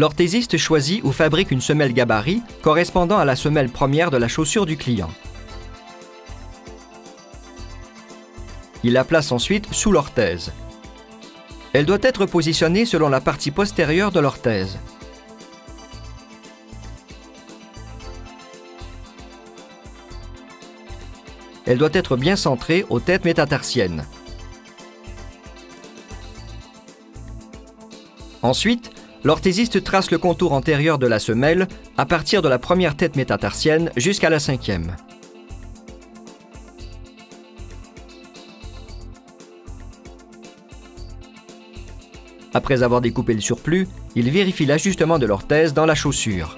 L'orthésiste choisit ou fabrique une semelle gabarit correspondant à la semelle première de la chaussure du client. Il la place ensuite sous l'orthèse. Elle doit être positionnée selon la partie postérieure de l'orthèse. Elle doit être bien centrée aux têtes métatarsiennes. Ensuite, l'orthésiste trace le contour antérieur de la semelle à partir de la première tête métatarsienne jusqu'à la cinquième. Après avoir découpé le surplus, il vérifie l'ajustement de l'orthèse dans la chaussure.